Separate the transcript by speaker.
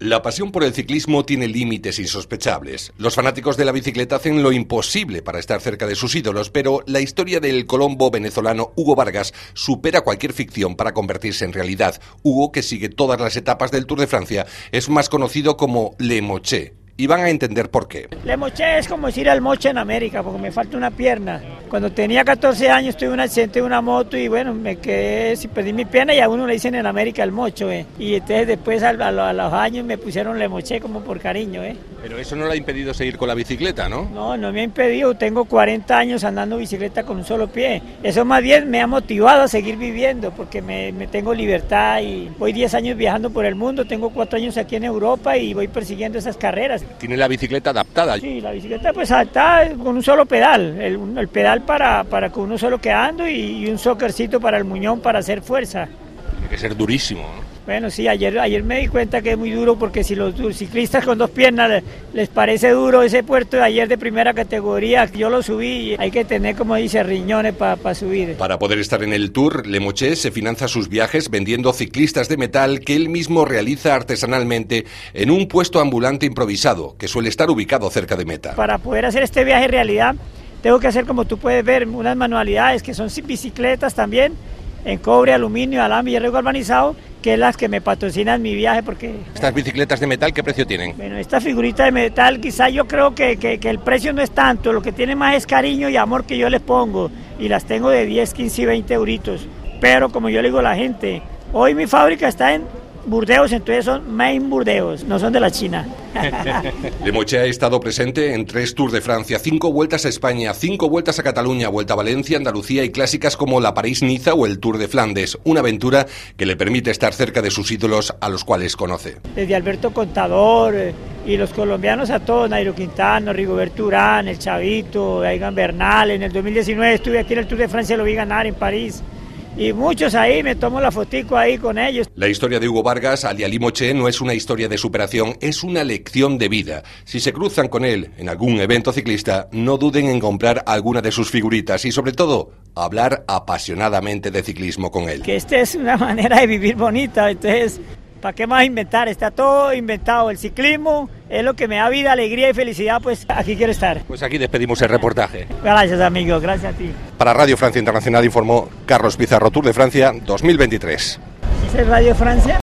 Speaker 1: La pasión por el ciclismo tiene límites insospechables. Los fanáticos de la bicicleta hacen lo imposible para estar cerca de sus ídolos, pero la historia del colombo venezolano Hugo Vargas supera cualquier ficción para convertirse en realidad. Hugo, que sigue todas las etapas del Tour de Francia, es más conocido como Le Moché, y van a entender por qué.
Speaker 2: Le moché es como decir al moche en América, porque me falta una pierna. Cuando tenía 14 años tuve un accidente de una moto y bueno, me quedé, si perdí mi pierna y a uno le dicen en América el mocho, ¿eh? Y entonces después a, los años me pusieron le moché como por cariño, ¿eh?
Speaker 1: Pero eso no le ha impedido seguir con la bicicleta, ¿no?
Speaker 2: No, no me ha impedido. Tengo 40 años andando bicicleta con un solo pie. Eso más bien me ha motivado a seguir viviendo porque me, me tengo libertad y voy 10 años viajando por el mundo, tengo 4 años aquí en Europa y voy persiguiendo esas carreras
Speaker 1: tiene la bicicleta adaptada.
Speaker 2: Sí, la bicicleta pues adaptada con un solo pedal, el, pedal para, para con uno solo quedando y, y un soccercito para el muñón para hacer fuerza.
Speaker 1: Tiene que ser durísimo, ¿no?
Speaker 2: Bueno, sí, ayer, ayer me di cuenta que es muy duro porque si los ciclistas con dos piernas les, parece duro ese puerto de ayer de primera categoría, yo lo subí y hay que tener, como dice, riñones para subir.
Speaker 1: Para poder estar en el Tour, Lemoché se financia sus viajes vendiendo ciclistas de metal que él mismo realiza artesanalmente en un puesto ambulante improvisado que suele estar ubicado cerca de meta.
Speaker 2: Para poder hacer este viaje en realidad, tengo que hacer, como tú puedes ver, unas manualidades que son bicicletas también en cobre, aluminio, alambre y hierro galvanizado, que es las que me patrocinan mi viaje porque...
Speaker 1: ¿Estas bicicletas de metal qué precio tienen?
Speaker 2: Bueno, esta figurita de metal quizá yo creo que, que, que, el precio no es tanto, lo que tiene más es cariño y amor que yo les pongo y las tengo de 10, 15 y 20 euritos. Pero como yo le digo a la gente, hoy mi fábrica está en Burdeos, entonces son main Burdeos, no son de la China.
Speaker 1: Lemoche ha estado presente en tres Tours de Francia, cinco vueltas a España, cinco vueltas a Cataluña, vuelta a Valencia, Andalucía y clásicas como la París-Niza o el Tour de Flandes, una aventura que le permite estar cerca de sus ídolos a los cuales conoce.
Speaker 2: Desde Alberto Contador eh, y los colombianos a todos, Nairo Quintano, Rigoberto Urán, el Chavito, Aigan Bernal, en el 2019 estuve aquí en el Tour de Francia, lo vi ganar en París y muchos ahí, me tomo la fotico ahí con ellos.
Speaker 1: La historia de Hugo Vargas, Ali Moche, no es una historia de superación, es una lección de vida. Si se cruzan con él en algún evento ciclista, no duden en comprar alguna de sus figuritas y sobre todo, hablar apasionadamente de ciclismo con él.
Speaker 2: Que esta es una manera de vivir bonita, entonces ¿Para qué más inventar? Está todo inventado. El ciclismo es lo que me da vida, alegría y felicidad, pues aquí quiero estar.
Speaker 1: Pues aquí despedimos el reportaje.
Speaker 2: Gracias, amigo, gracias a ti.
Speaker 1: Para Radio Francia Internacional informó Carlos Pizarro Tour de Francia 2023.
Speaker 2: ¿Es Radio Francia?